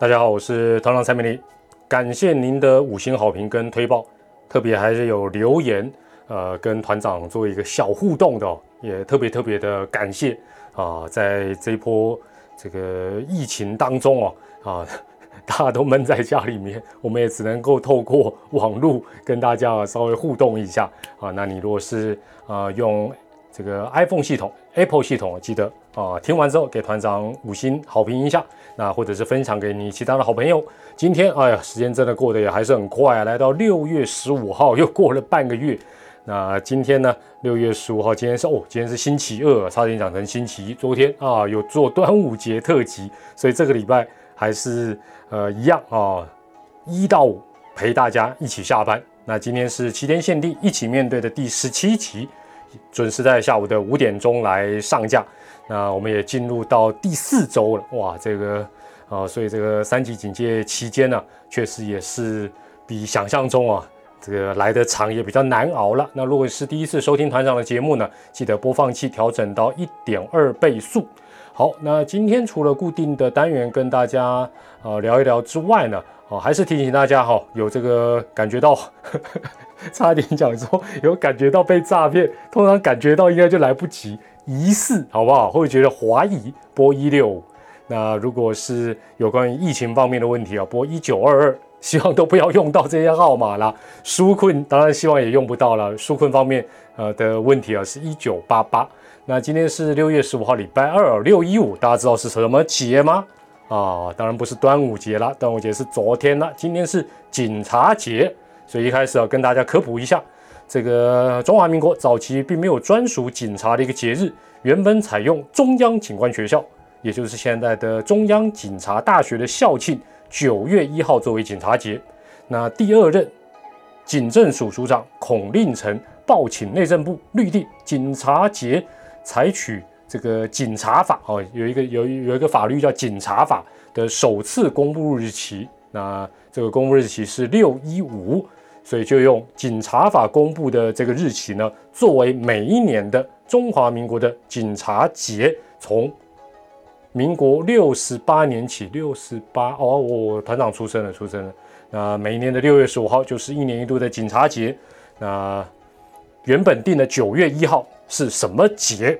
大家好，我是团长蔡美丽，感谢您的五星好评跟推报，特别还是有留言，呃，跟团长做一个小互动的，也特别特别的感谢啊，在这一波这个疫情当中哦，啊，大家都闷在家里面，我们也只能够透过网络跟大家稍微互动一下啊。那你如果是啊用这个 iPhone 系统、Apple 系统，记得啊听完之后给团长五星好评一下。那或者是分享给你其他的好朋友。今天，哎呀，时间真的过得也还是很快啊！来到六月十五号，又过了半个月。那今天呢？六月十五号，今天是哦，今天是星期二，差点讲成星期一。昨天啊，有做端午节特辑，所以这个礼拜还是呃一样啊，一到五陪大家一起下班。那今天是七天限定一起面对的第十七期，准时在下午的五点钟来上架。那我们也进入到第四周了，哇，这个啊，所以这个三级警戒期间呢，确实也是比想象中啊，这个来的长也比较难熬了。那如果是第一次收听团长的节目呢，记得播放器调整到一点二倍速。好，那今天除了固定的单元跟大家啊聊一聊之外呢，哦，还是提醒大家哈，有这个感觉到，差点讲说有感觉到被诈骗，通常感觉到应该就来不及。疑似好不好？会觉得怀疑，拨一六五。那如果是有关于疫情方面的问题啊，拨一九二二。希望都不要用到这些号码啦。纾困当然希望也用不到了。纾困方面呃的问题啊，是一九八八。那今天是六月十五号，礼拜二，六一五，大家知道是什么节吗？啊，当然不是端午节啦，端午节是昨天了。今天是警察节，所以一开始要跟大家科普一下。这个中华民国早期并没有专属警察的一个节日，原本采用中央警官学校，也就是现在的中央警察大学的校庆，九月一号作为警察节。那第二任警政署署长孔令成报请内政部律定警察节采取这个警察法哦，有一个有有一个法律叫警察法的首次公布日期，那这个公布日期是六一五。所以就用警察法公布的这个日期呢，作为每一年的中华民国的警察节。从民国六十八年起，六十八哦，我团长出生了，出生了。那每一年的六月十五号就是一年一度的警察节。那原本定的九月一号是什么节？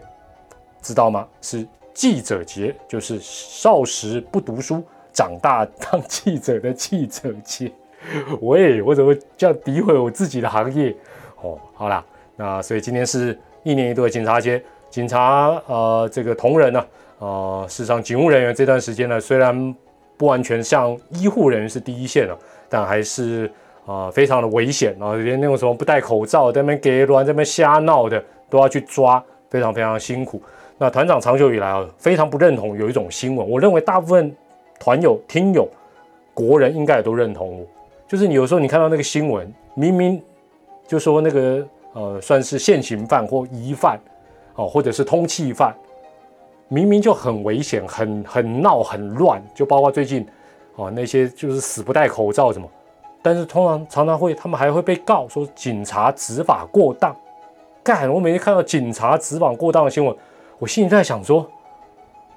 知道吗？是记者节，就是少时不读书，长大当记者的记者节。喂，我怎么这样诋毁我自己的行业？哦，好啦，那所以今天是一年一度的警察节，警察呃这个同仁呢，呃，事实上警务人员这段时间呢，虽然不完全像医护人员是第一线了，但还是啊非常的危险啊，连那种什么不戴口罩在那边给乱在那边瞎闹的都要去抓，非常非常辛苦。那团长长久以来啊，非常不认同有一种新闻，我认为大部分团友、听友、国人应该也都认同我。就是你有时候你看到那个新闻，明明就说那个呃算是现行犯或疑犯，哦或者是通缉犯，明明就很危险、很很闹、很乱，就包括最近哦那些就是死不戴口罩什么，但是通常常常会他们还会被告说警察执法过当。干，我每天看到警察执法过当的新闻，我心里在想说，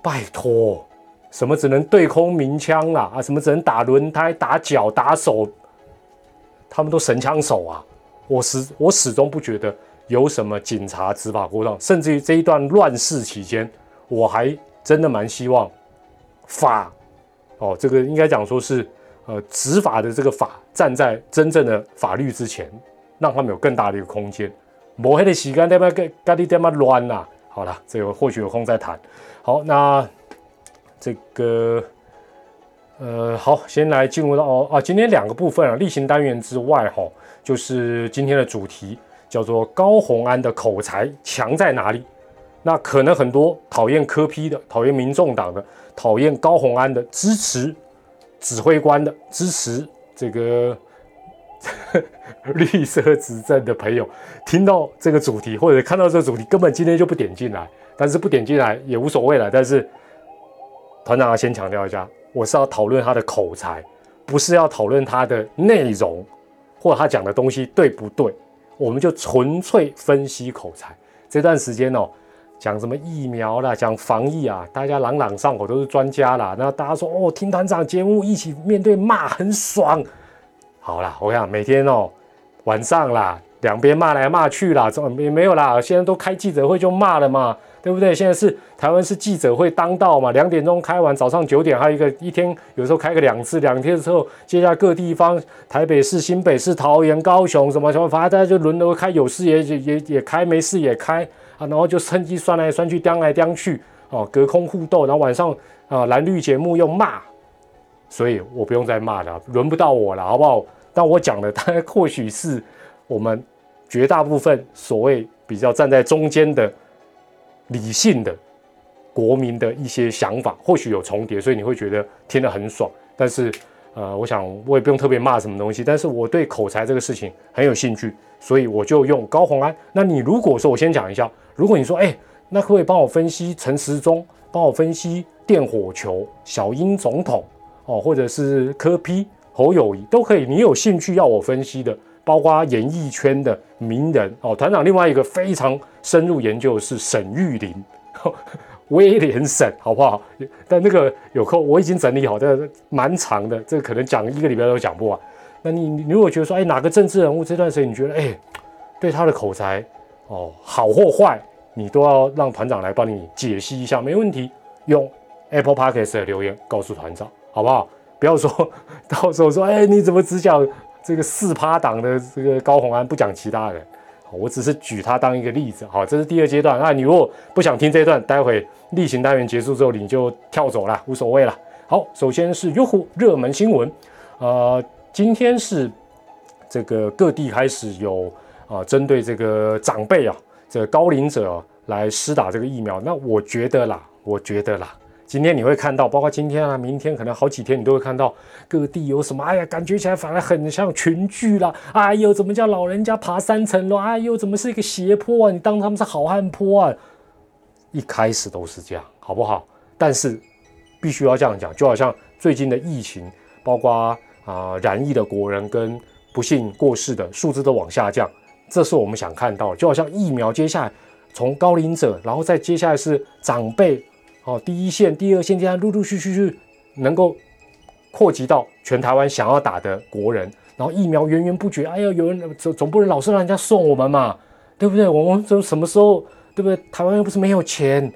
拜托，什么只能对空鸣枪啦啊，什么只能打轮胎、打脚、打手。他们都神枪手啊！我始我始终不觉得有什么警察执法过当，甚至于这一段乱世期间，我还真的蛮希望法哦，这个应该讲说是呃执法的这个法站在真正的法律之前，让他们有更大的一个空间。抹黑的洗干净嘛，跟咖喱点嘛乱呐。好了，这个或许有空再谈。好，那这个。呃，好，先来进入到哦啊，今天两个部分啊，例行单元之外哈，就是今天的主题叫做高宏安的口才强在哪里？那可能很多讨厌科批的、讨厌民众党的、讨厌高宏安的、支持指挥官的、支持这个 绿色执政的朋友，听到这个主题或者看到这个主题，根本今天就不点进来，但是不点进来也无所谓了。但是团长要先强调一下。我是要讨论他的口才，不是要讨论他的内容，或者他讲的东西对不对。我们就纯粹分析口才。这段时间哦，讲什么疫苗啦，讲防疫啊，大家朗朗上口都是专家啦。那大家说哦，听团长节目一起面对骂很爽。好啦，我讲每天哦晚上啦，两边骂来骂去啦，这也没有啦。现在都开记者会就骂了嘛。对不对？现在是台湾是记者会当道嘛，两点钟开完，早上九点还有一个一天，有时候开个两次，两天之后接下来各地方，台北市、新北市、桃园、高雄什么什么，反正大家就轮流开，有事也也也也开，没事也开啊，然后就趁机酸来酸去，刁来刁去，哦，隔空互斗，然后晚上啊蓝绿节目又骂，所以我不用再骂了，轮不到我了，好不好？但我讲的，他或许是我们绝大部分所谓比较站在中间的。理性的国民的一些想法，或许有重叠，所以你会觉得听得很爽。但是，呃，我想我也不用特别骂什么东西。但是我对口才这个事情很有兴趣，所以我就用高红安。那你如果说我先讲一下，如果你说，哎，那可不可以帮我分析陈时中，帮我分析电火球、小英总统，哦，或者是柯批、侯友谊都可以。你有兴趣要我分析的？包括演艺圈的名人哦，团长另外一个非常深入研究是沈玉林，威廉沈，好不好？但那个有空我已经整理好，但蛮长的，这个可能讲一个礼拜都讲不完。那你你如果觉得说，哎，哪个政治人物这段时间你觉得，哎，对他的口才哦好或坏，你都要让团长来帮你解析一下，没问题。用 Apple Podcast 的留言告诉团长，好不好？不要说 到时候说，哎，你怎么只讲？这个四趴党的这个高鸿安不讲其他人，我只是举他当一个例子。好，这是第二阶段。那你如果不想听这一段，待会例行单元结束之后你就跳走了，无所谓了。好，首先是优酷热门新闻，呃，今天是这个各地开始有啊，针对这个长辈啊，这个高龄者来施打这个疫苗。那我觉得啦，我觉得啦。今天你会看到，包括今天啊，明天可能好几天，你都会看到各地有什么？哎呀，感觉起来反而很像群聚啦！哎呦，怎么叫老人家爬三层楼？哎呦，怎么是一个斜坡啊？你当他们是好汉坡啊？一开始都是这样，好不好？但是必须要这样讲，就好像最近的疫情，包括啊染疫的国人跟不幸过世的数字都往下降，这是我们想看到。就好像疫苗，接下来从高龄者，然后再接下来是长辈。哦，第一线、第二线，这样陆陆续续去能够扩及到全台湾想要打的国人，然后疫苗源源不绝。哎呀，有人总总不能老是让人家送我们嘛，对不对？我们怎什么时候，对不对？台湾又不是没有钱，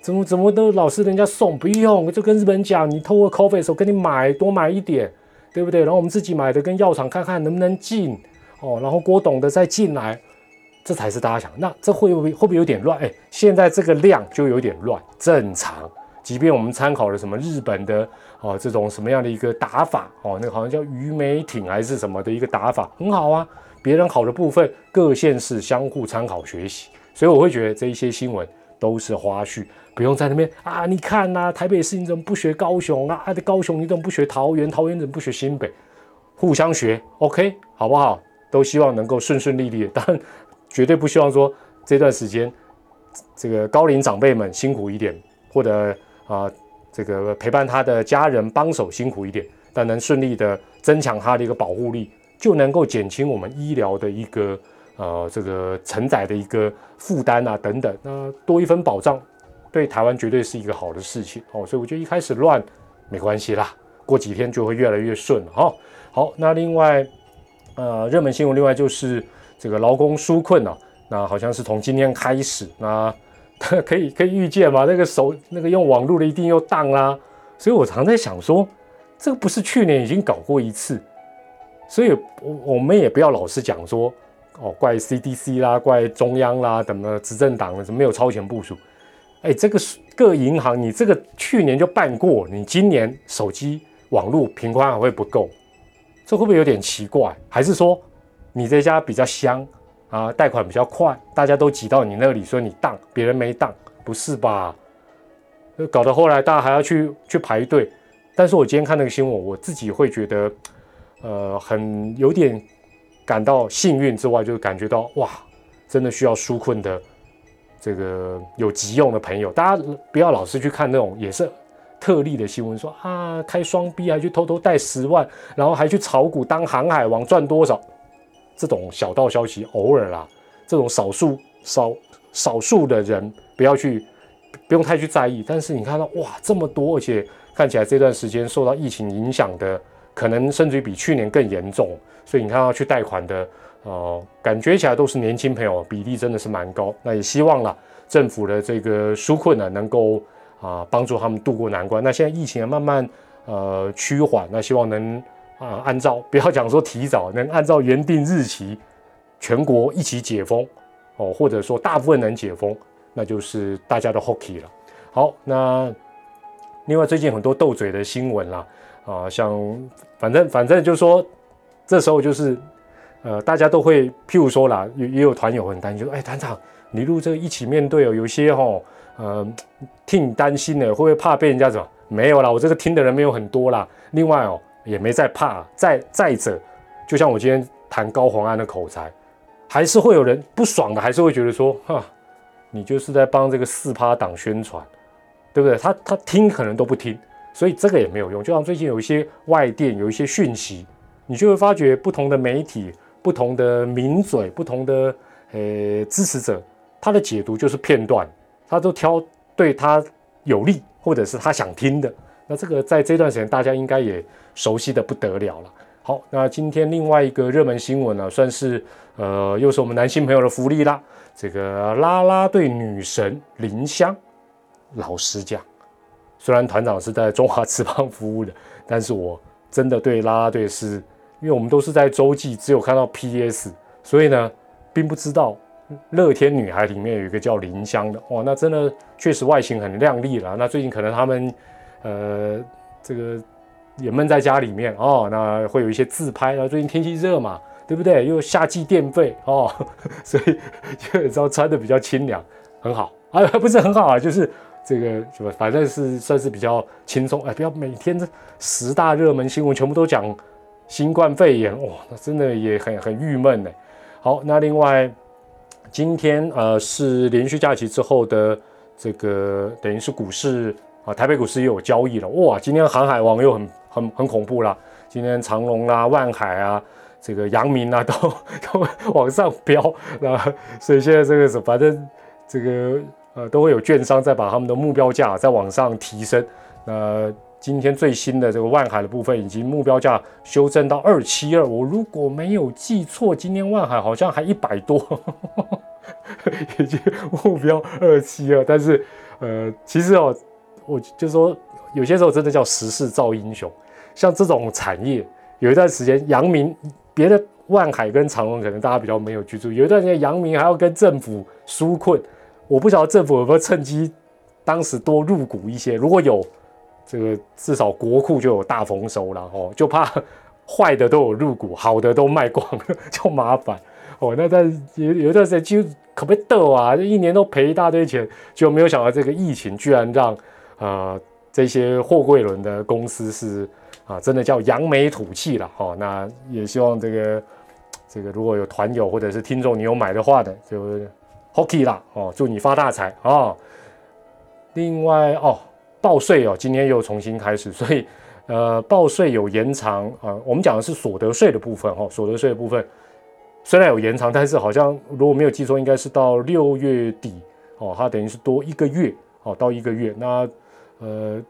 怎么怎么都老是人家送，不用就跟日本讲，你透过 coffee 的时候跟你买多买一点，对不对？然后我们自己买的跟药厂看看能不能进哦，然后郭董的再进来。这才是大家想，那这会不会会不会有点乱？哎，现在这个量就有点乱，正常。即便我们参考了什么日本的哦，这种什么样的一个打法哦，那个好像叫鱼美艇还是什么的一个打法，很好啊。别人好的部分，各县市相互参考学习。所以我会觉得这一些新闻都是花絮，不用在那边啊。你看呐，台北市你怎么不学高雄啊？啊，高雄你怎么不学桃园？桃园怎么不学新北？互相学，OK，好不好？都希望能够顺顺利利。当然。绝对不希望说这段时间，这个高龄长辈们辛苦一点，或者啊，这个陪伴他的家人帮手辛苦一点，但能顺利的增强他的一个保护力，就能够减轻我们医疗的一个呃这个承载的一个负担啊等等，那多一分保障，对台湾绝对是一个好的事情哦。所以我觉得一开始乱没关系啦，过几天就会越来越顺了哈。好，那另外呃热门新闻，另外就是。这个劳工纾困啊，那好像是从今天开始，那 可以可以预见嘛？那个手那个用网络的一定又当啦，所以我常在想说，这个不是去年已经搞过一次，所以我我们也不要老是讲说哦，怪 CDC 啦，怪中央啦，怎么执政党怎么没有超前部署？哎，这个各银行你这个去年就办过，你今年手机网络频宽还会不够？这会不会有点奇怪？还是说？你这家比较香啊，贷款比较快，大家都挤到你那里，说你当，别人没当，不是吧？搞得后来大家还要去去排队。但是我今天看那个新闻，我自己会觉得，呃，很有点感到幸运之外，就是感觉到哇，真的需要纾困的这个有急用的朋友，大家不要老是去看那种也是特例的新闻，说啊开双 B 还去偷偷贷十万，然后还去炒股当航海王赚多少。这种小道消息偶尔啦，这种少数少少数的人不要去，不用太去在意。但是你看到哇，这么多，而且看起来这段时间受到疫情影响的，可能甚至于比去年更严重。所以你看要去贷款的，呃，感觉起来都是年轻朋友，比例真的是蛮高。那也希望了政府的这个纾困呢，能够啊帮助他们渡过难关。那现在疫情慢慢呃趋缓，那希望能啊按照 不要讲说提早，能按照原定日期全国一起解封哦，或者说大部分能解封，那就是大家的 hockey 了。好，那另外最近很多斗嘴的新闻啦，啊，像反正反正就是说。这时候就是，呃，大家都会，譬如说啦，也也有团友很担心，说，哎，团长，你录这个一起面对哦，有些哈，呃，挺担心的，会不会怕被人家怎么？没有啦，我这个听的人没有很多啦。另外哦，也没在怕。再再者，就像我今天谈高洪安的口才，还是会有人不爽的，还是会觉得说，哈，你就是在帮这个四趴党宣传，对不对？他他听可能都不听，所以这个也没有用。就像最近有一些外电，有一些讯息。你就会发觉不同的媒体、不同的名嘴、不同的呃支持者，他的解读就是片段，他都挑对他有利或者是他想听的。那这个在这段时间大家应该也熟悉的不得了了。好，那今天另外一个热门新闻呢，算是呃又是我们男性朋友的福利啦。这个啦啦队女神林香，老实讲，虽然团长是在中华职棒服务的，但是我真的对啦啦队是。因为我们都是在洲际，只有看到 P.S，所以呢，并不知道乐天女孩里面有一个叫林香的哇，那真的确实外形很靓丽了。那最近可能他们呃这个也闷在家里面哦，那会有一些自拍啊。最近天气热嘛，对不对？又夏季电费哦，所以就知道穿的比较清凉，很好啊，不是很好啊，就是这个什么，反正是算是比较轻松哎，不要每天这十大热门新闻全部都讲。新冠肺炎哇，那真的也很很郁闷呢。好，那另外今天呃是连续假期之后的这个等于是股市啊，台北股市又有交易了哇。今天航海王又很很很恐怖啦，今天长隆啊、万海啊、这个阳明啊都 都往上飙，那所以现在这个是反正这个呃都会有券商在把他们的目标价再往上提升，那。今天最新的这个万海的部分，已经目标价修正到二七二。我如果没有记错，今天万海好像还一百多，已经目标二七二。但是，呃，其实哦，我就说有些时候真的叫时势造英雄。像这种产业，有一段时间阳明别的万海跟长隆可能大家比较没有居住，有一段时间阳明还要跟政府纾困，我不晓得政府有没有趁机当时多入股一些，如果有。这个至少国库就有大丰收了哦，就怕坏的都有入股，好的都卖光了，就麻烦哦。那但有有一段时间就可不逗啊，一年都赔一大堆钱，就没有想到这个疫情居然让呃这些货柜轮的公司是啊真的叫扬眉吐气了哦。那也希望这个这个如果有团友或者是听众你有买的话的，就 hockey 啦哦，祝你发大财啊。另外哦。报税哦，今天又重新开始，所以，呃，报税有延长啊。我们讲的是所得税的部分哈，所得税的部分虽然有延长，但是好像如果没有记错，应该是到六月底哦，它等于是多一个月哦，到一个月。那呃，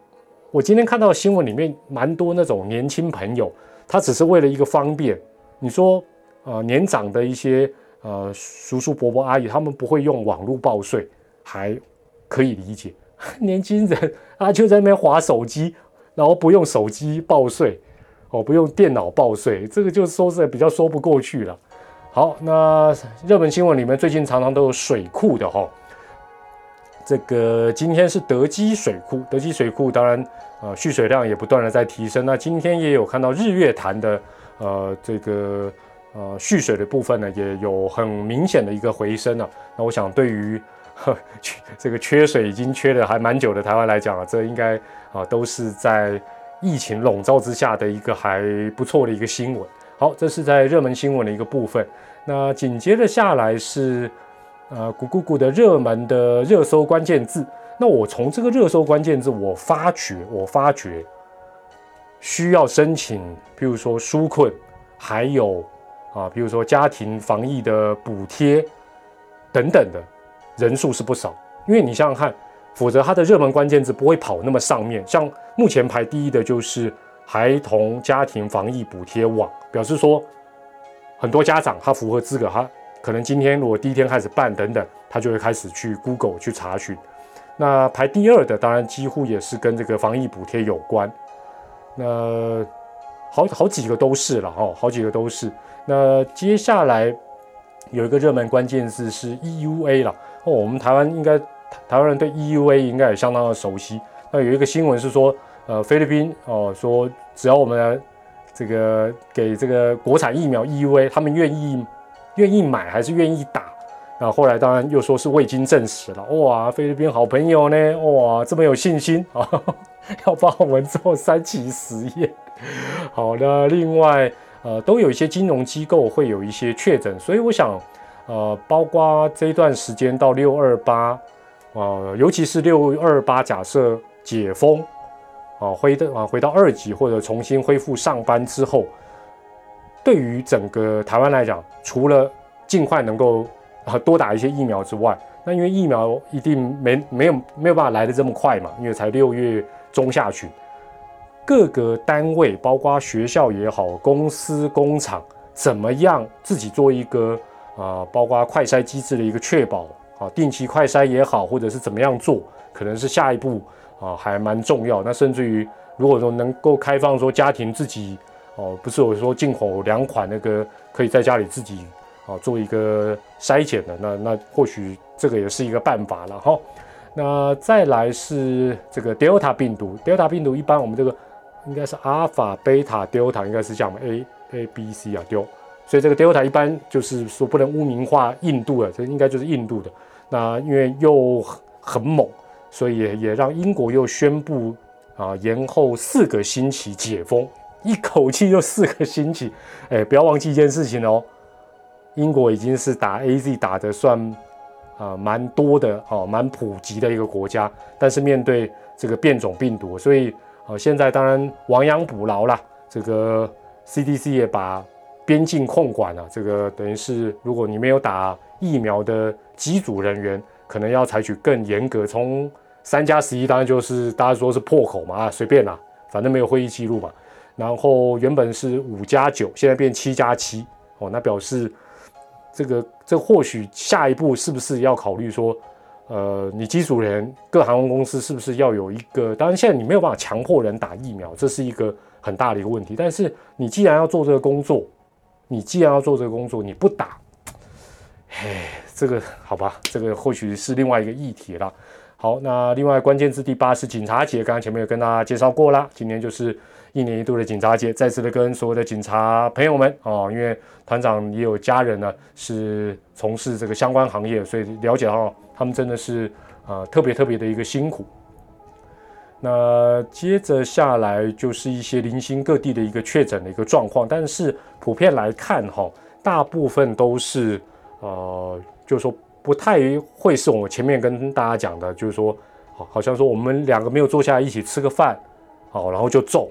我今天看到新闻里面蛮多那种年轻朋友，他只是为了一个方便。你说啊，年长的一些呃叔叔伯伯阿姨，他们不会用网络报税，还可以理解。年轻人啊，就在那边划手机，然后不用手机报税，哦，不用电脑报税，这个就说是比较说不过去了。好，那热门新闻里面最近常常都有水库的哈，这个今天是德基水库，德基水库当然呃蓄水量也不断的在提升。那今天也有看到日月潭的呃这个呃蓄水的部分呢，也有很明显的一个回升啊。那我想对于缺 这个缺水已经缺的还蛮久的台湾来讲啊，这应该啊都是在疫情笼罩之下的一个还不错的一个新闻。好，这是在热门新闻的一个部分。那紧接着下来是呃谷谷谷的热门的热搜关键字。那我从这个热搜关键字，我发觉我发觉需要申请，比如说纾困，还有啊，比如说家庭防疫的补贴。等等的人数是不少。因为你想想看，否则它的热门关键字不会跑那么上面。像目前排第一的就是孩童家庭防疫补贴网，表示说很多家长他符合资格，他可能今天如果第一天开始办等等，他就会开始去 Google 去查询。那排第二的当然几乎也是跟这个防疫补贴有关。那好好几个都是了哈，好几个都是。那接下来有一个热门关键字是 EUA 了哦，我们台湾应该。台湾人对 EUA 应该也相当的熟悉。那有一个新闻是说，呃，菲律宾哦说，只要我们这个给这个国产疫苗 EUA，他们愿意愿意买还是愿意打？那后来当然又说是未经证实了。哇，菲律宾好朋友呢，哇，这么有信心啊，要帮我们做三期实验。好的，另外呃，都有一些金融机构会有一些确诊，所以我想呃，包括这段时间到六二八。啊，尤其是六二八，假设解封，啊，回的啊，回到二级或者重新恢复上班之后，对于整个台湾来讲，除了尽快能够啊多打一些疫苗之外，那因为疫苗一定没没有没有办法来的这么快嘛，因为才六月中下旬，各个单位，包括学校也好，公司工厂，怎么样自己做一个啊，包括快筛机制的一个确保。啊，定期快筛也好，或者是怎么样做，可能是下一步啊，还蛮重要。那甚至于，如果说能够开放说家庭自己哦，不是我说进口两款那个可以在家里自己啊做一个筛检的，那那或许这个也是一个办法了哈。那再来是这个 Delta 病毒，Delta 病毒一般我们这个应该是阿尔法、贝塔、Delta 应该是讲 A、A、B、C 啊丢，所以这个 Delta 一般就是说不能污名化印度的，这应该就是印度的。那因为又很猛，所以也让英国又宣布啊延后四个星期解封，一口气就四个星期。哎，不要忘记一件事情哦，英国已经是打 A Z 打的算啊蛮多的哦，蛮普及的一个国家，但是面对这个变种病毒，所以啊现在当然亡羊补牢了。这个 C D C 也把边境控管了，这个等于是如果你没有打疫苗的。机组人员可能要采取更严格，从三加十一当然就是大家说是破口嘛啊，随便啦，反正没有会议记录嘛。然后原本是五加九，现在变七加七哦，那表示这个这或许下一步是不是要考虑说，呃，你机组人各航空公司是不是要有一个？当然现在你没有办法强迫人打疫苗，这是一个很大的一个问题。但是你既然要做这个工作，你既然要做这个工作，你不打。哎，这个好吧，这个或许是另外一个议题了。好，那另外关键字第八是警察节，刚刚前面有跟大家介绍过了。今天就是一年一度的警察节，再次的跟所有的警察朋友们啊，因为团长也有家人呢，是从事这个相关行业，所以了解到他们真的是呃特别特别的一个辛苦。那接着下来就是一些零星各地的一个确诊的一个状况，但是普遍来看哈，大部分都是。呃，就是说不太会是我前面跟大家讲的，就是说，好，好像说我们两个没有坐下来一起吃个饭，好，然后就中，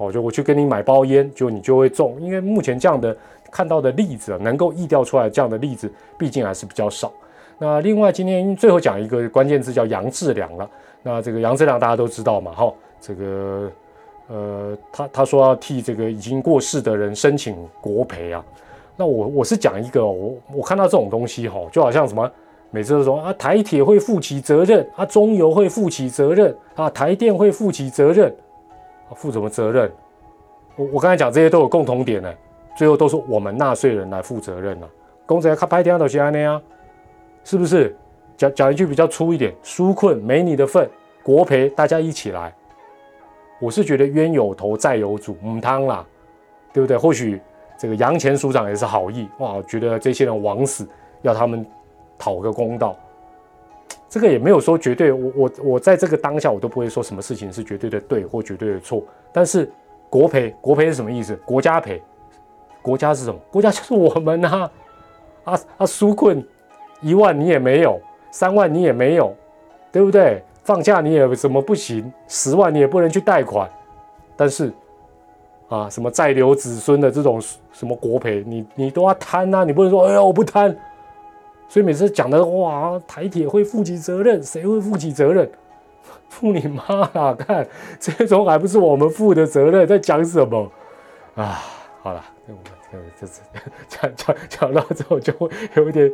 哦，就我去跟你买包烟，就你就会中，因为目前这样的看到的例子啊，能够意调出来这样的例子，毕竟还是比较少。那另外今天最后讲一个关键字叫杨志良了，那这个杨志良大家都知道嘛，哈，这个呃，他他说要替这个已经过世的人申请国赔啊。那我我是讲一个，我我看到这种东西哈，就好像什么，每次都说啊台铁会负起责任，啊中油会负起责任，啊台电会负起责任，负什么责任？我我刚才讲这些都有共同点呢，最后都是我们纳税人来负责任了。公子要拍天都是安那样，是不是？讲讲一句比较粗一点，纾困没你的份，国赔大家一起来。我是觉得冤有头债有主，母汤啦，对不对？或许。这个杨前署长也是好意哇，觉得这些人枉死，要他们讨个公道。这个也没有说绝对，我我我在这个当下，我都不会说什么事情是绝对的对或绝对的错。但是国赔，国赔是什么意思？国家赔，国家是什么？国家就是我们呐！啊啊，纾困一万你也没有，三万你也没有，对不对？放假你也怎么不行？十万你也不能去贷款，但是。啊，什么再留子孙的这种什么国赔，你你都要贪呐，你不能说哎呀我不贪，所以每次讲的哇，台铁会负起责任，谁会负起责任？负你妈啦！看这种还不是我们负的责任，在讲什么啊？好了，这这这讲讲讲到之后就会有一点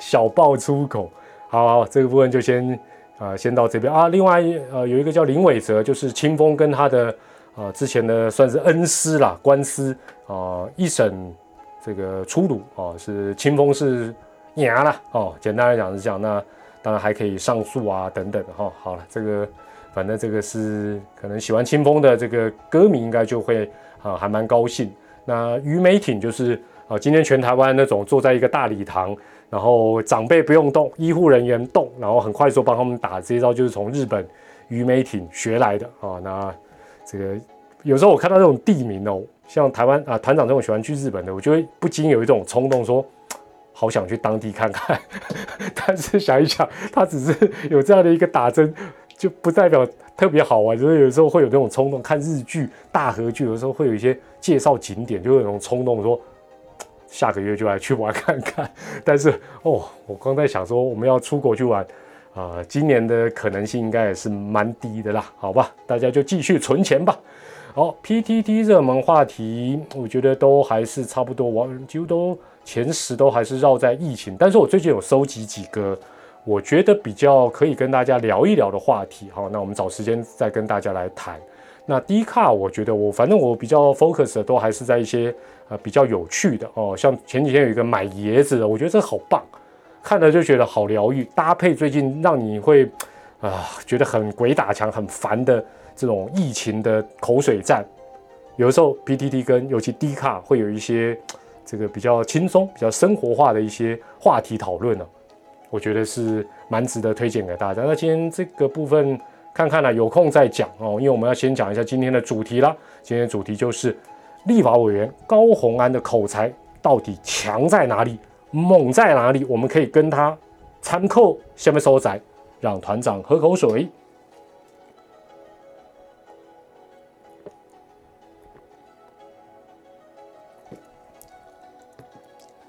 小爆粗口。好，这个部分就先啊先到这边啊。另外呃有一个叫林伟哲，就是清风跟他的啊之前的算是恩师啦，官司啊一审这个出炉啊，是清风是赢了哦。简单来讲是这样，那当然还可以上诉啊等等哈。好了，这个反正这个是可能喜欢清风的这个歌迷应该就会。啊，还蛮高兴。那鱼美挺就是啊，今天全台湾那种坐在一个大礼堂，然后长辈不用动，医护人员动，然后很快速帮他们打这一招，就是从日本鱼美挺学来的啊。那这个有时候我看到这种地名哦，像台湾啊，团长这种喜欢去日本的，我就会不禁有一种冲动，说好想去当地看看。但是想一想，他只是有这样的一个打针。就不代表特别好玩，就是有时候会有那种冲动，看日剧、大河剧，有时候会有一些介绍景点，就会有那种冲动，说下个月就来去玩看看。但是哦，我刚在想说，我们要出国去玩，啊，今年的可能性应该也是蛮低的啦，好吧，大家就继续存钱吧。好，PTT 热门话题，我觉得都还是差不多，我几乎都前十都还是绕在疫情，但是我最近有收集几个。我觉得比较可以跟大家聊一聊的话题，好，那我们找时间再跟大家来谈。那低卡，我觉得我反正我比较 focus 的都还是在一些呃比较有趣的哦，像前几天有一个买椰子的，我觉得这好棒，看了就觉得好疗愈，搭配最近让你会啊觉得很鬼打墙、很烦的这种疫情的口水战，有的时候 PTT 跟尤其低卡会有一些这个比较轻松、比较生活化的一些话题讨论呢。我觉得是蛮值得推荐给大家。那今天这个部分看看呢，有空再讲哦。因为我们要先讲一下今天的主题啦。今天的主题就是立法委员高鸿安的口才到底强在哪里，猛在哪里？我们可以跟他参考下面收仔，让团长喝口水。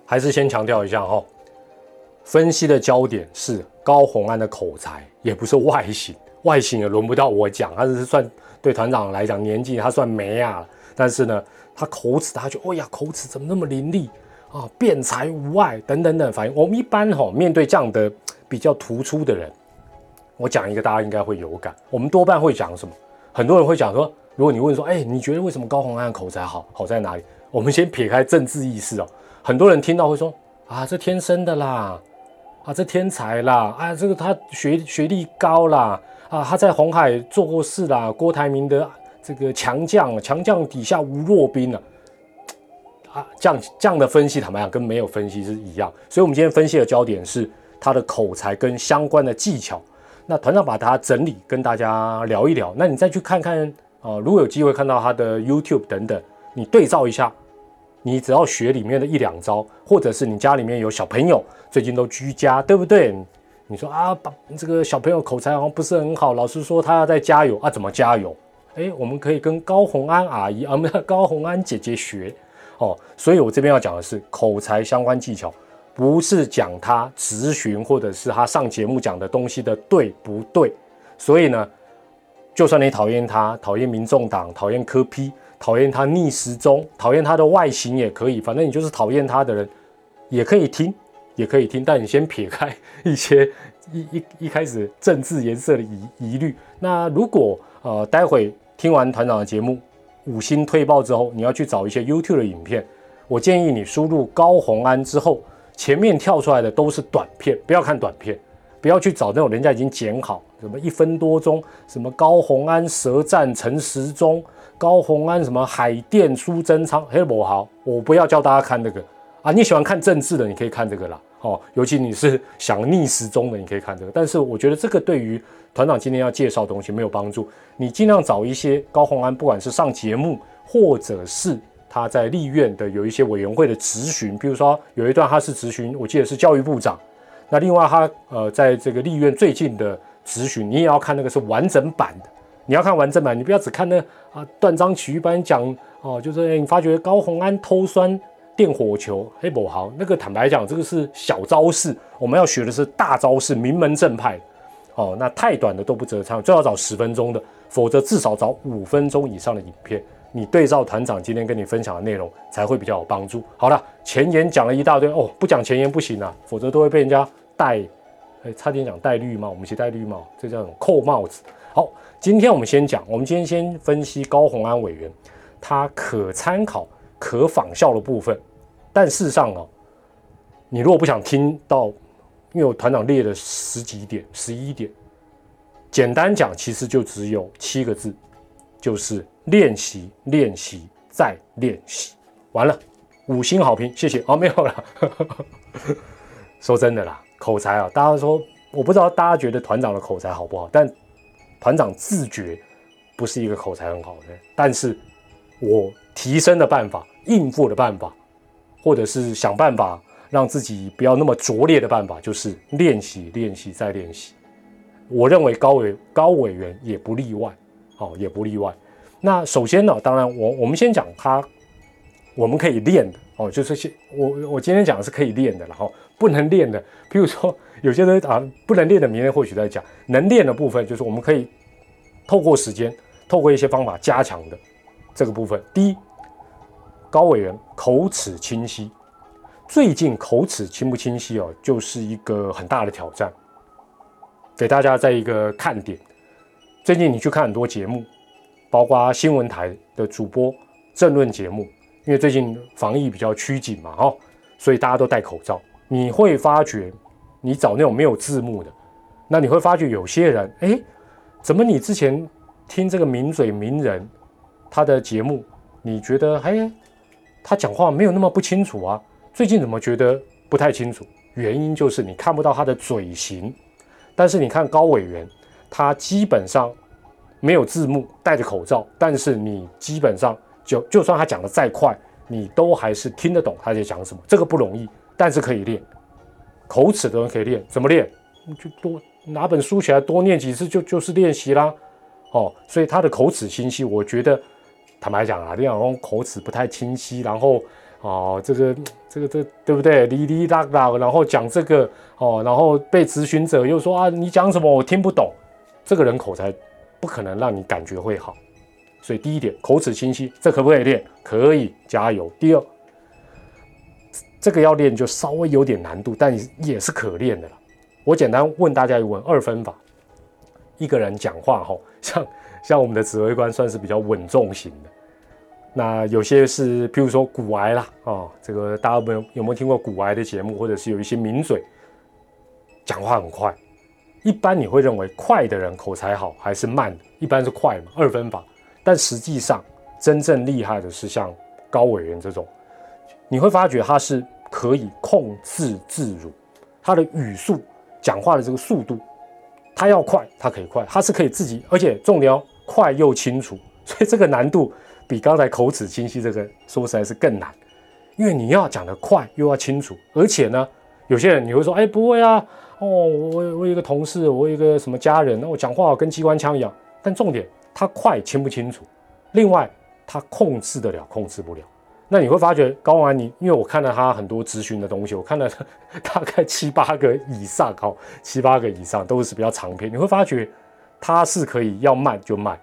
还是先强调一下哈。分析的焦点是高洪安的口才，也不是外形，外形也轮不到我讲，他只是算对团长来讲年纪他算没啊，但是呢，他口齿他就哦呀，口齿怎么那么伶俐啊，辩才无碍等等等反应。我们一般哈面对这样的比较突出的人，我讲一个大家应该会有感，我们多半会讲什么？很多人会讲说，如果你问说，哎，你觉得为什么高洪安口才好？好在哪里？我们先撇开政治意识哦，很多人听到会说啊，这天生的啦。啊，这天才啦！啊，这个他学学历高啦！啊，他在红海做过事啦。郭台铭的这个强将，强将底下无弱兵啊！啊，这样这样的分析，坦白讲，跟没有分析是一样。所以，我们今天分析的焦点是他的口才跟相关的技巧。那团长把它整理，跟大家聊一聊。那你再去看看啊，如果有机会看到他的 YouTube 等等，你对照一下。你只要学里面的一两招，或者是你家里面有小朋友，最近都居家，对不对？你说啊，把这个小朋友口才好像不是很好，老师说他要在加油啊，怎么加油？哎，我们可以跟高红安阿姨啊，不是高红安姐姐学哦。所以我这边要讲的是口才相关技巧，不是讲他咨询或者是他上节目讲的东西的对不对。所以呢，就算你讨厌他，讨厌民众党，讨厌科批。讨厌他逆时钟，讨厌他的外形也可以，反正你就是讨厌他的人，也可以听，也可以听。但你先撇开一些一一一开始政治颜色的疑疑虑。那如果呃待会听完团长的节目五星退报之后，你要去找一些 YouTube 的影片，我建议你输入高红安之后，前面跳出来的都是短片，不要看短片，不要去找那种人家已经剪好，什么一分多钟，什么高红安舌战陈时中。高鸿安什么海淀苏贞昌，嘿我好，我不要教大家看这个啊！你喜欢看政治的，你可以看这个啦，哦，尤其你是想逆时钟的，你可以看这个。但是我觉得这个对于团长今天要介绍的东西没有帮助。你尽量找一些高鸿安，不管是上节目，或者是他在立院的有一些委员会的质询，比如说有一段他是质询，我记得是教育部长。那另外他呃在这个立院最近的质询，你也要看那个是完整版的。你要看完整版，你不要只看那啊断章取义般讲哦，就是你发觉高洪安偷酸电火球，黑宝豪那个坦白讲，这个是小招式，我们要学的是大招式，名门正派。哦，那太短的都不值得唱，最好找十分钟的，否则至少找五分钟以上的影片，你对照团长今天跟你分享的内容才会比较有帮助。好了，前言讲了一大堆哦，不讲前言不行啊，否则都会被人家戴，哎，差点讲戴绿帽，我们一起戴绿帽，这叫扣帽子。好，今天我们先讲，我们今天先分析高鸿安委员他可参考、可仿效的部分，但事实上哦，你如果不想听到。因为我团长列了十几点、十一点，简单讲，其实就只有七个字，就是练习、练习再练习。完了，五星好评，谢谢。哦，没有了。说真的啦，口才啊，大家说，我不知道大家觉得团长的口才好不好，但团长自觉不是一个口才很好的，但是我提升的办法、应付的办法，或者是想办法。让自己不要那么拙劣的办法，就是练习、练习再练习。我认为高委高委员也不例外，哦，也不例外。那首先呢，当然我我们先讲他，我们可以练的哦，就是先我我今天讲的是可以练的，然后不能练的，比如说有些人啊不能练的，明天或许再讲。能练的部分就是我们可以透过时间，透过一些方法加强的这个部分。第一，高委员口齿清晰。最近口齿清不清晰哦，就是一个很大的挑战，给大家在一个看点。最近你去看很多节目，包括新闻台的主播、政论节目，因为最近防疫比较趋紧嘛，哦，所以大家都戴口罩。你会发觉，你找那种没有字幕的，那你会发觉有些人，哎，怎么你之前听这个名嘴名人他的节目，你觉得，哎，他讲话没有那么不清楚啊？最近怎么觉得不太清楚？原因就是你看不到他的嘴型，但是你看高委员，他基本上没有字幕，戴着口罩，但是你基本上就就算他讲的再快，你都还是听得懂他在讲什么。这个不容易，但是可以练，口齿的人可以练，怎么练？就多拿本书起来多念几次，就就是练习啦。哦，所以他的口齿清晰，我觉得坦白讲啊，李小龙口齿不太清晰，然后。哦，这个这个这对不对？哩哩啦啦，然后讲这个哦，然后被咨询者又说啊，你讲什么我听不懂。这个人口才不可能让你感觉会好，所以第一点口齿清晰，这可不可以练？可以，加油。第二，这个要练就稍微有点难度，但也是可练的了。我简单问大家一问：二分法，一个人讲话吼，像像我们的指挥官算是比较稳重型的。那有些是，譬如说骨癌啦，哦，这个大家有没有有没有听过骨癌的节目，或者是有一些名嘴讲话很快，一般你会认为快的人口才好还是慢的？一般是快嘛，二分法。但实际上真正厉害的是像高委员这种，你会发觉他是可以控制自如，他的语速讲话的这个速度，他要快，他可以快，他是可以自己，而且重点要快又清楚，所以这个难度。比刚才口齿清晰这个说实在是更难，因为你要讲得快又要清楚，而且呢，有些人你会说，哎，不会啊，哦，我我有一个同事，我有一个什么家人，那我讲话跟机关枪一样。但重点，他快清不清楚？另外，他控制得了，控制不了。那你会发觉高安，你因为我看了他很多咨询的东西，我看了 大概七八个以上，好，七八个以上都是比较长篇。你会发觉他是可以要慢就慢。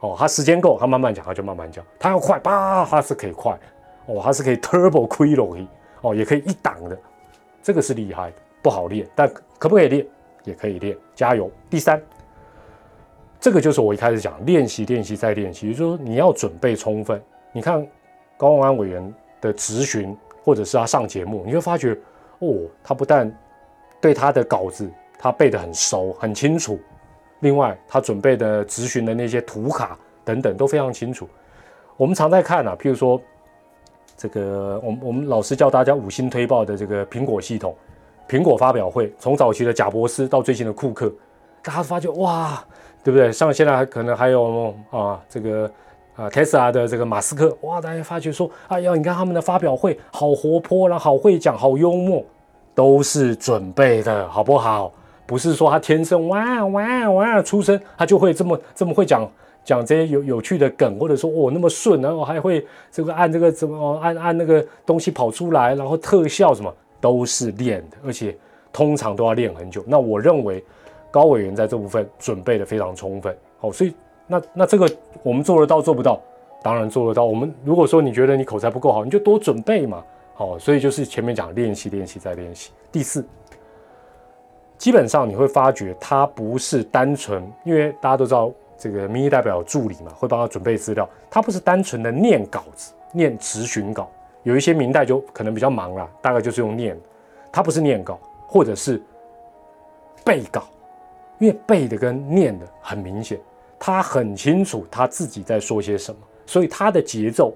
哦，他时间够，他慢慢讲，他就慢慢讲。他要快，叭，他是可以快。哦，他是可以 turbo 亏了哦，也可以一档的，这个是厉害，不好练，但可不可以练？也可以练，加油。第三，这个就是我一开始讲，练习，练习再练习，就是说你要准备充分。你看高鸿安委员的质询，或者是他上节目，你会发觉，哦，他不但对他的稿子他背得很熟，很清楚。另外，他准备的质询的那些图卡等等都非常清楚。我们常在看啊，譬如说这个，我们我们老师教大家五星推报的这个苹果系统，苹果发表会，从早期的贾博斯到最近的库克，大家发觉哇，对不对？像现在还可能还有啊，这个啊，Tesla 的这个马斯克，哇，大家发觉说，哎呀，你看他们的发表会好活泼，然后好会讲，好幽默，都是准备的，好不好？不是说他天生哇哇哇出生，他就会这么这么会讲讲这些有有趣的梗，或者说哦那么顺，然后还会这个按这个怎么按按那个东西跑出来，然后特效什么都是练的，而且通常都要练很久。那我认为高委员在这部分准备的非常充分，好，所以那那这个我们做得到做不到？当然做得到。我们如果说你觉得你口才不够好，你就多准备嘛。好，所以就是前面讲练习练习再练习。第四，基本上你会发觉他不是单纯，因为大家都知道这个民意代表助理嘛，会帮他准备资料，他不是单纯的念稿子、念质询稿。有一些民代就可能比较忙了，大概就是用念，他不是念稿，或者是背稿，因为背的跟念的很明显，他很清楚他自己在说些什么，所以他的节奏。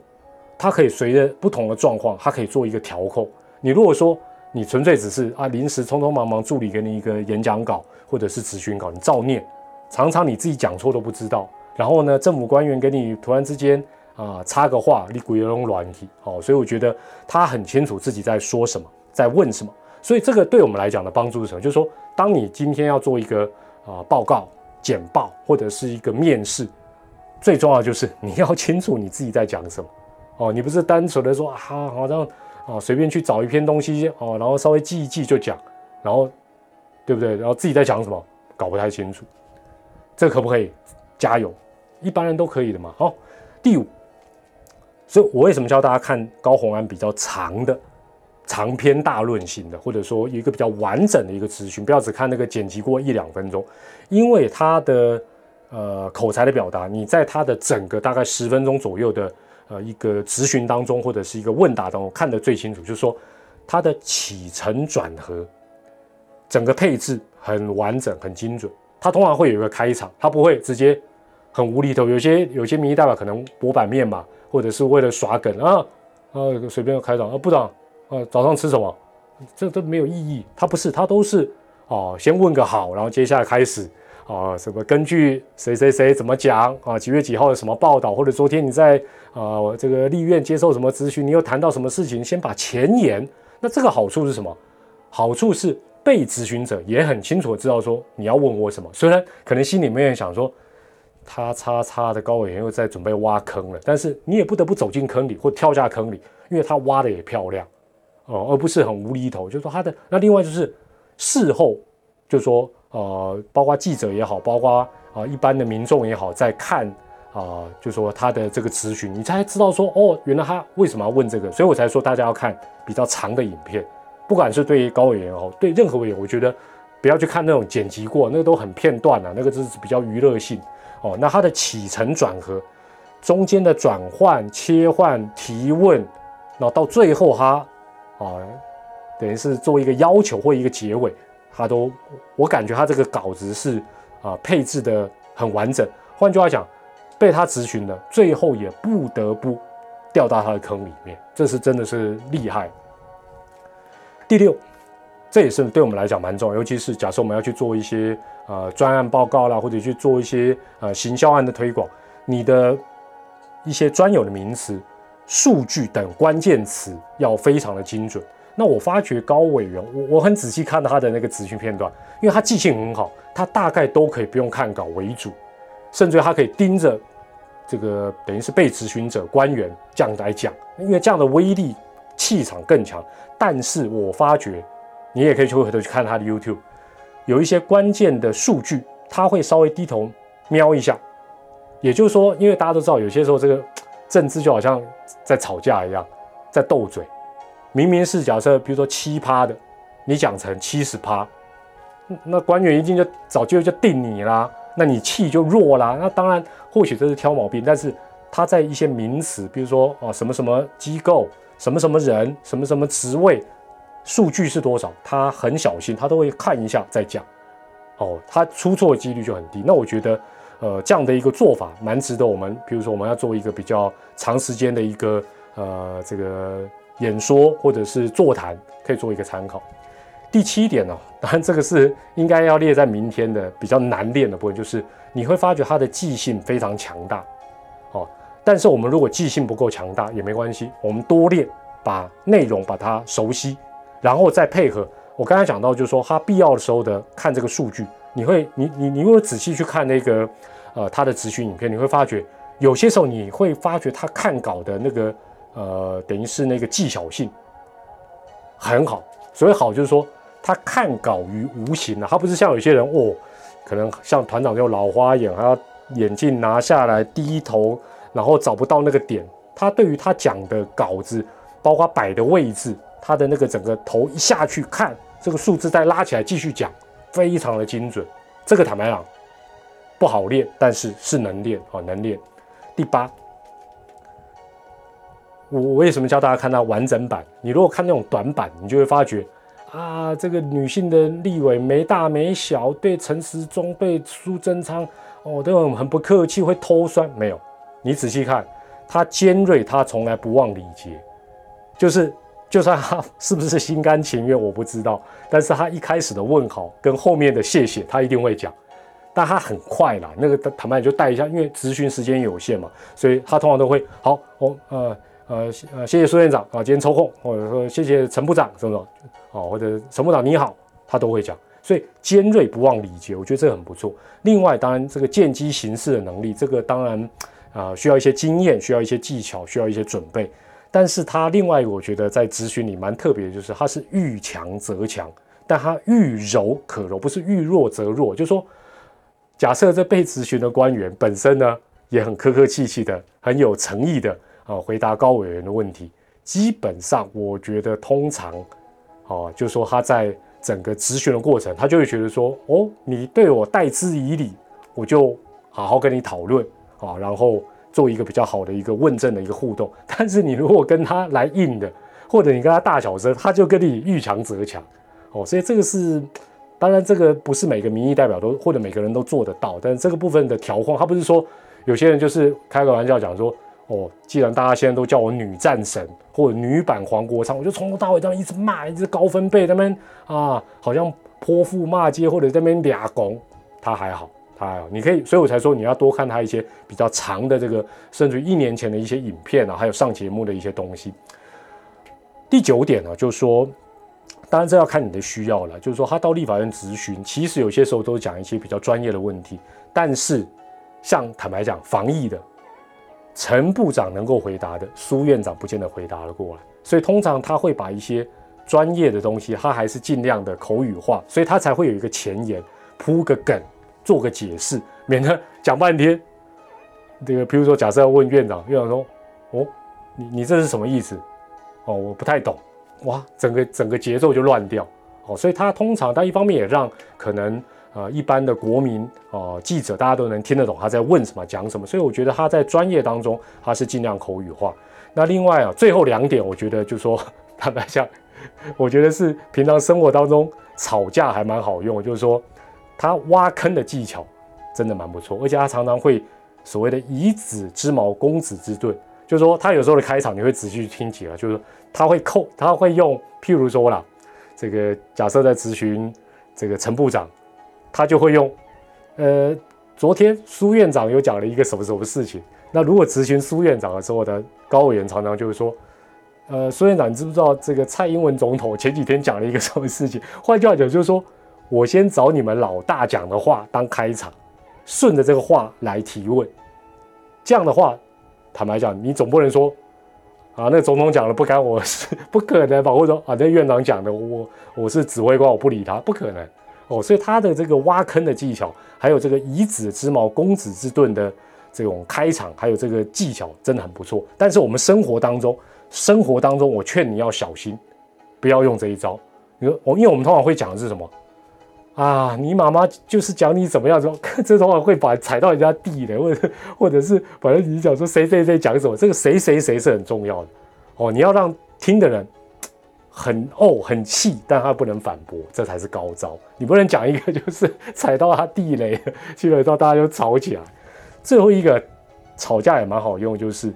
他可以随着不同的状况，他可以做一个调控。你如果说你纯粹只是啊临时匆匆忙忙助理给你一个演讲稿或者是咨询稿，你照念，常常你自己讲错都不知道。然后呢，政府官员给你突然之间啊插个话，你鬼龙乱体，好，所以我觉得他很清楚自己在说什么，在问什么。所以这个对我们来讲的帮助是什么？就是说，当你今天要做一个啊报告、简报或者是一个面试，最重要就是 你要清楚你自己在讲什么。哦，你不是单纯的说啊，好像啊随便去找一篇东西哦，然后稍微记一记就讲，然后对不对？然后自己在讲什么，搞不太清楚，这可不可以？加油，一般人都可以的嘛。好，第五，所以我为什么教大家看高洪安比较长的长篇大论型的，或者说一个比较完整的一个咨询，不要只看那个剪辑过一两分钟，因为他的呃口才的表达，你在他的整个大概十分钟左右的。呃，一个咨询当中或者是一个问答当中看得最清楚，就是说他的起承转合，整个配置很完整、很精准。他通常会有一个开场，他不会直接很无厘头。有些有些民意代表可能博版面嘛，或者是为了耍梗啊啊，随便开场啊，部长啊，早上吃什么？这都没有意义。他不是，他都是哦，先问个好，然后接下来开始。啊，什么根据谁谁谁怎么讲啊？几月几号的什么报道，或者昨天你在啊这个立院接受什么咨询，你又谈到什么事情？先把前言。那这个好处是什么？好处是被咨询者也很清楚知道说你要问我什么。虽然可能心里面想说他叉叉的高委员又在准备挖坑了，但是你也不得不走进坑里或跳下坑里，因为他挖的也漂亮哦，而不是很无厘头。就是说他的那另外就是事后就说。呃，包括记者也好，包括啊一般的民众也好，在看啊，就说他的这个咨询，你才知道说，哦，原来他为什么要问这个，所以我才说大家要看比较长的影片，不管是对于高委员哦，对任何委员，我觉得不要去看那种剪辑过，那个都很片段啊，那个就是比较娱乐性哦。那它的起承转合，中间的转换、切换、提问，然后到最后他啊，等于是做一个要求或一个结尾。他都，我感觉他这个稿子是啊配置的很完整。换句话讲，被他咨询的，最后也不得不掉到他的坑里面，这是真的是厉害。第六，这也是对我们来讲蛮重要，尤其是假设我们要去做一些呃专案报告啦，或者去做一些呃行销案的推广，你的一些专有的名词、数据等关键词要非常的精准。那我发觉高委员，我我很仔细看到他的那个咨询片段，因为他记性很好，他大概都可以不用看稿为主，甚至他可以盯着这个等于是被咨询者官员这样来讲，因为这样的威力气场更强。但是我发觉，你也可以去回头去看他的 YouTube，有一些关键的数据，他会稍微低头瞄一下。也就是说，因为大家都知道，有些时候这个政治就好像在吵架一样，在斗嘴。明明是假设，比如说七趴的，你讲成七十趴，那官员一定就早就就定你啦，那你气就弱啦。那当然，或许这是挑毛病，但是他在一些名词，比如说啊什么什么机构、什么什么人、什么什么职位，数据是多少，他很小心，他都会看一下再讲。哦，他出错的几率就很低。那我觉得，呃，这样的一个做法蛮值得我们，比如说我们要做一个比较长时间的一个呃这个。演说或者是座谈可以做一个参考。第七点呢，当然这个是应该要列在明天的比较难练的部分，就是你会发觉他的记性非常强大，哦。但是我们如果记性不够强大也没关系，我们多练，把内容把它熟悉，然后再配合我刚才讲到，就是说他必要的时候的看这个数据，你会你你你如果仔细去看那个呃他的咨询影片，你会发觉有些时候你会发觉他看稿的那个呃等于是那个技巧性很好，所以好就是说他看稿于无形啊，他不是像有些人哦，可能像团长这种老花眼，还要眼镜拿下来低头，然后找不到那个点。他对于他讲的稿子，包括摆的位置，他的那个整个头一下去看这个数字，再拉起来继续讲，非常的精准。这个坦白讲不好练，但是是能练啊，能练。第八，我为什么教大家看到完整版？你如果看那种短版，你就会发觉啊，这个女性的立委没大没小，对陈时中、对苏贞昌哦，都很很不客气，会偷酸。没有，你仔细看，他尖锐，他从来不忘礼节，就是就算他是不是心甘情愿，我不知道，但是他一开始的问好跟后面的谢谢，他一定会讲。但他很快啦，那个坦白就带一下，因为咨询时间有限嘛，所以他通常都会好，哦，呃。呃呃，谢谢苏院长啊，今天抽空，或者说谢谢陈部长什么的，哦，或者陈部长你好，他都会讲，所以尖锐不忘礼节，我觉得这很不错。另外，当然这个见机行事的能力，这个当然啊需要一些经验，需要一些技巧，需要一些准备。但是他另外我觉得在咨询里蛮特别的，就是他是遇强则强，但他遇柔可柔，不是遇弱则弱。就是说，假设这被咨询的官员本身呢也很客客气气的，很有诚意的。啊，回答高委员的问题，基本上我觉得通常，啊，就是说他在整个咨询的过程，他就会觉得说，哦，你对我待之以礼，我就好好跟你讨论啊，然后做一个比较好的一个问政的一个互动。但是你如果跟他来硬的，或者你跟他大小声，他就跟你遇强则强，哦，所以这个是，当然这个不是每个民意代表都或者每个人都做得到，但是这个部分的调换，他不是说有些人就是开个玩笑讲说。哦，既然大家现在都叫我女战神或者女版黄国昌，我就从头到尾这样一直骂，一直高分贝那边啊，好像泼妇骂街或者那边俩拱，他还好，他。你可以，所以我才说你要多看他一些比较长的这个，甚至于一年前的一些影片啊，还有上节目的一些东西。第九点呢，就是说，当然这要看你的需要了，就是说他到立法院咨询，其实有些时候都讲一些比较专业的问题，但是像坦白讲，防疫的。陈部长能够回答的，苏院长不见得回答得过来，所以通常他会把一些专业的东西，他还是尽量的口语化，所以他才会有一个前言，铺个梗，做个解释，免得讲半天。这个，比如说，假设要问院长，院长说：“哦，你你这是什么意思？哦，我不太懂。”哇，整个整个节奏就乱掉。哦，所以他通常，他一方面也让可能。啊，一般的国民哦，记者大家都能听得懂他在问什么、讲什么，所以我觉得他在专业当中他是尽量口语化。那另外啊，最后两点，我觉得就说 坦白讲，我觉得是平常生活当中吵架还蛮好用，就是说他挖坑的技巧真的蛮不错，而且他常常会所谓的以子之矛攻子之盾，就是说他有时候的开场你会仔细去听起来，就是他会扣，他会用，譬如说啦，这个假设在咨询这个陈部长。他就会用，呃，昨天苏院长有讲了一个什么什么事情。那如果咨询苏院长的时候呢，高委员常常就会说，呃，苏院长，你知不知道这个蔡英文总统前几天讲了一个什么事情？换句话讲，就是说我先找你们老大讲的话当开场，顺着这个话来提问。这样的话，坦白讲，你总不能说，啊，那总统讲了不干我事，不可能吧？或者说啊，那院长讲的，我我是指挥官，我不理他，不可能。哦，所以他的这个挖坑的技巧，还有这个以子之矛攻子之盾的这种开场，还有这个技巧，真的很不错。但是我们生活当中，生活当中，我劝你要小心，不要用这一招。你说我，因为我们通常会讲的是什么啊？你妈妈就是讲你怎么样，说 这种话会把踩到人家地的，或者或者是反正你讲说谁谁谁讲什么，这个谁谁谁是很重要的哦。你要让听的人。很哦，很气，但他不能反驳，这才是高招。你不能讲一个就是踩到他地雷，基本上大家就吵起来。最后一个吵架也蛮好用，就是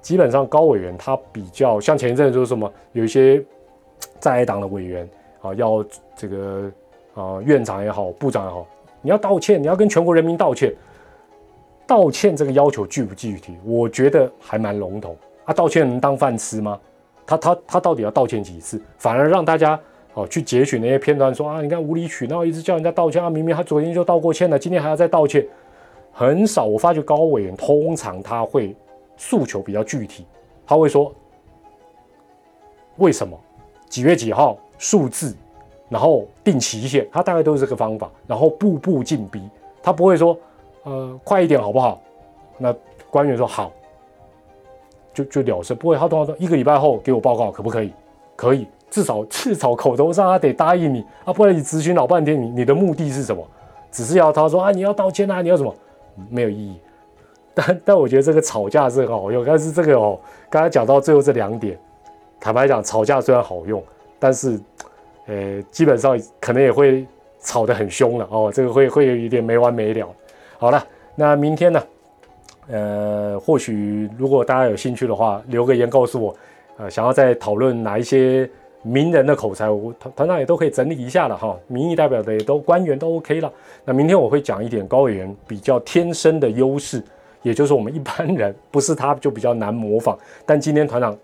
基本上高委员他比较像前一阵就是什么，有一些在党的委员啊，要这个啊院长也好，部长也好，你要道歉，你要跟全国人民道歉。道歉这个要求具不具体？我觉得还蛮笼统啊。道歉能当饭吃吗？他他他到底要道歉几次？反而让大家哦去截取那些片段，说啊，你看无理取闹，一直叫人家道歉啊，明明他昨天就道过歉了，今天还要再道歉。很少，我发觉高委员通常他会诉求比较具体，他会说为什么几月几号数字，然后定期限，他大概都是这个方法，然后步步进逼，他不会说呃快一点好不好？那官员说好，就就了事，不会他通常说一个礼拜后给我报告可不可以？可以，至少至少口头上他得答应你啊，不然你咨询老半天，你你的目的是什么？只是要他说啊你要道歉啊，你要什么？没有意义，但但我觉得这个吵架是很好用，但是这个哦，刚才讲到最后这两点，坦白讲，吵架虽然好用，但是，呃，基本上可能也会吵得很凶了哦，这个会会有一点没完没了。好了，那明天呢，呃，或许如果大家有兴趣的话，留个言告诉我，呃，想要再讨论哪一些。名人的口才，我团团长也都可以整理一下了哈。民意代表的也都官员都 OK 了。那明天我会讲一点高委员比较天生的优势，也就是我们一般人不是他就比较难模仿。但今天团长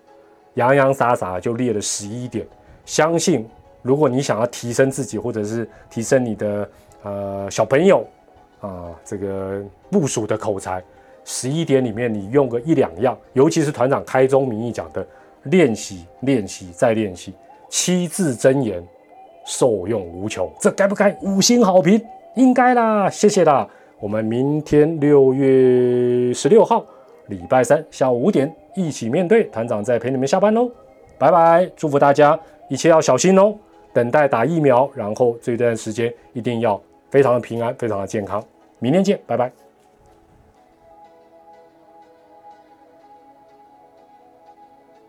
洋洋洒洒就列了十一点，相信如果你想要提升自己，或者是提升你的呃小朋友啊这个部署的口才，十一点里面你用个一两样，尤其是团长开宗明义讲的练习、练习再练习。七字真言，受用无穷，这该不该五星好评？应该啦，谢谢啦。我们明天六月十六号，礼拜三下午五点，一起面对团长在陪你们下班喽，拜拜！祝福大家一切要小心哦，等待打疫苗，然后这段时间一定要非常的平安，非常的健康。明天见，拜拜。